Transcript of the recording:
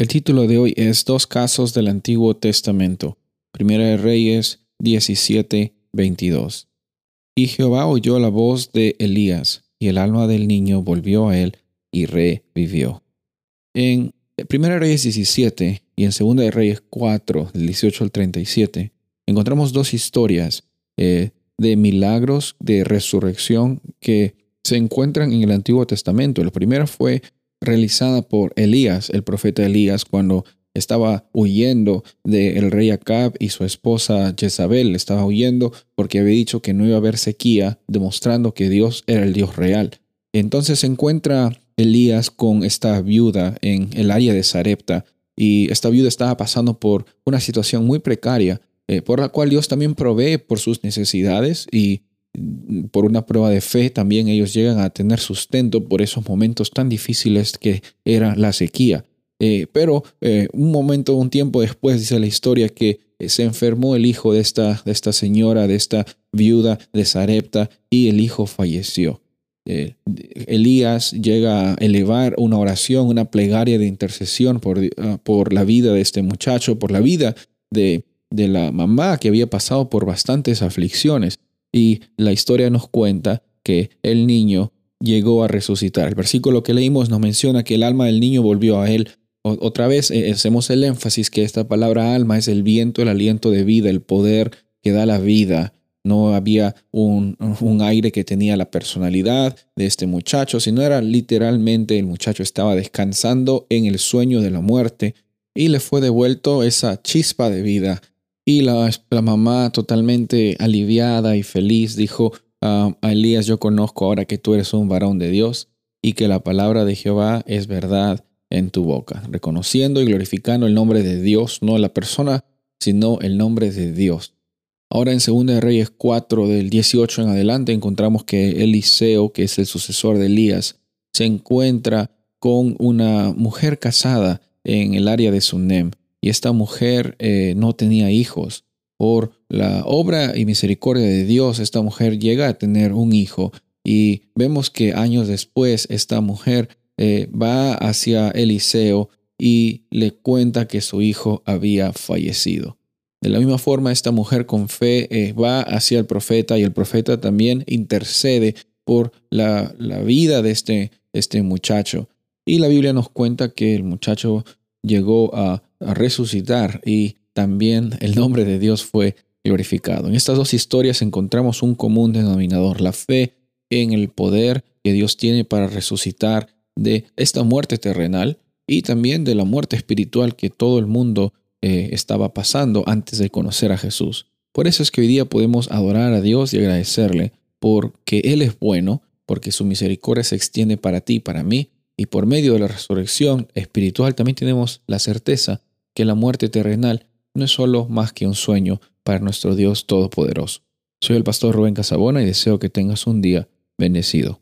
El título de hoy es Dos casos del Antiguo Testamento. Primera de Reyes 17, 22. Y Jehová oyó la voz de Elías, y el alma del niño volvió a él y revivió. En Primera de Reyes 17 y en Segunda de Reyes 4, del 18 al 37, encontramos dos historias eh, de milagros de resurrección que se encuentran en el Antiguo Testamento. La primera fue realizada por Elías, el profeta Elías, cuando estaba huyendo del rey Acab y su esposa Jezabel. Estaba huyendo porque había dicho que no iba a haber sequía, demostrando que Dios era el Dios real. Entonces se encuentra Elías con esta viuda en el área de Sarepta y esta viuda estaba pasando por una situación muy precaria, eh, por la cual Dios también provee por sus necesidades y por una prueba de fe, también ellos llegan a tener sustento por esos momentos tan difíciles que era la sequía. Eh, pero eh, un momento, un tiempo después, dice la historia, que eh, se enfermó el hijo de esta, de esta señora, de esta viuda de Sarepta, y el hijo falleció. Elías llega a elevar una oración, una plegaria de intercesión por, ah, por la vida de este muchacho, por la vida de, de la mamá que había pasado por bastantes aflicciones. Y la historia nos cuenta que el niño llegó a resucitar. El versículo que leímos nos menciona que el alma del niño volvió a él. otra vez eh, hacemos el énfasis que esta palabra alma es el viento, el aliento de vida, el poder que da la vida. No había un, un aire que tenía la personalidad de este muchacho, sino era literalmente el muchacho estaba descansando en el sueño de la muerte y le fue devuelto esa chispa de vida y la, mamá, totalmente aliviada y feliz, dijo a Elías, yo conozco ahora que tú eres un varón de Dios y que la palabra de Jehová es verdad en tu boca, reconociendo y glorificando el nombre de Dios, no la persona, sino el nombre de Dios. Ahora en 2 Reyes 4 del 18 en adelante encontramos que Eliseo, que es el sucesor de Elías, se encuentra con una mujer casada en el área de Sunem y esta mujer eh, no tenía hijos. Por la obra y misericordia de Dios, esta mujer llega a tener un hijo y vemos que años después esta mujer eh, va hacia Eliseo y le cuenta que su hijo había fallecido. De la misma forma, esta mujer con fe eh, va hacia el profeta y el profeta también intercede por la, la vida de este, este muchacho. Y la Biblia nos cuenta que el muchacho llegó a resucitar y también el nombre de Dios fue glorificado. En estas dos historias encontramos un común denominador, la fe en el poder que Dios tiene para resucitar de esta muerte terrenal y también de la muerte espiritual que todo el mundo eh, estaba pasando antes de conocer a Jesús. Por eso es que hoy día podemos adorar a Dios y agradecerle porque Él es bueno, porque su misericordia se extiende para ti y para mí, y por medio de la resurrección espiritual también tenemos la certeza que la muerte terrenal no es solo más que un sueño para nuestro Dios Todopoderoso. Soy el pastor Rubén Casabona y deseo que tengas un día bendecido.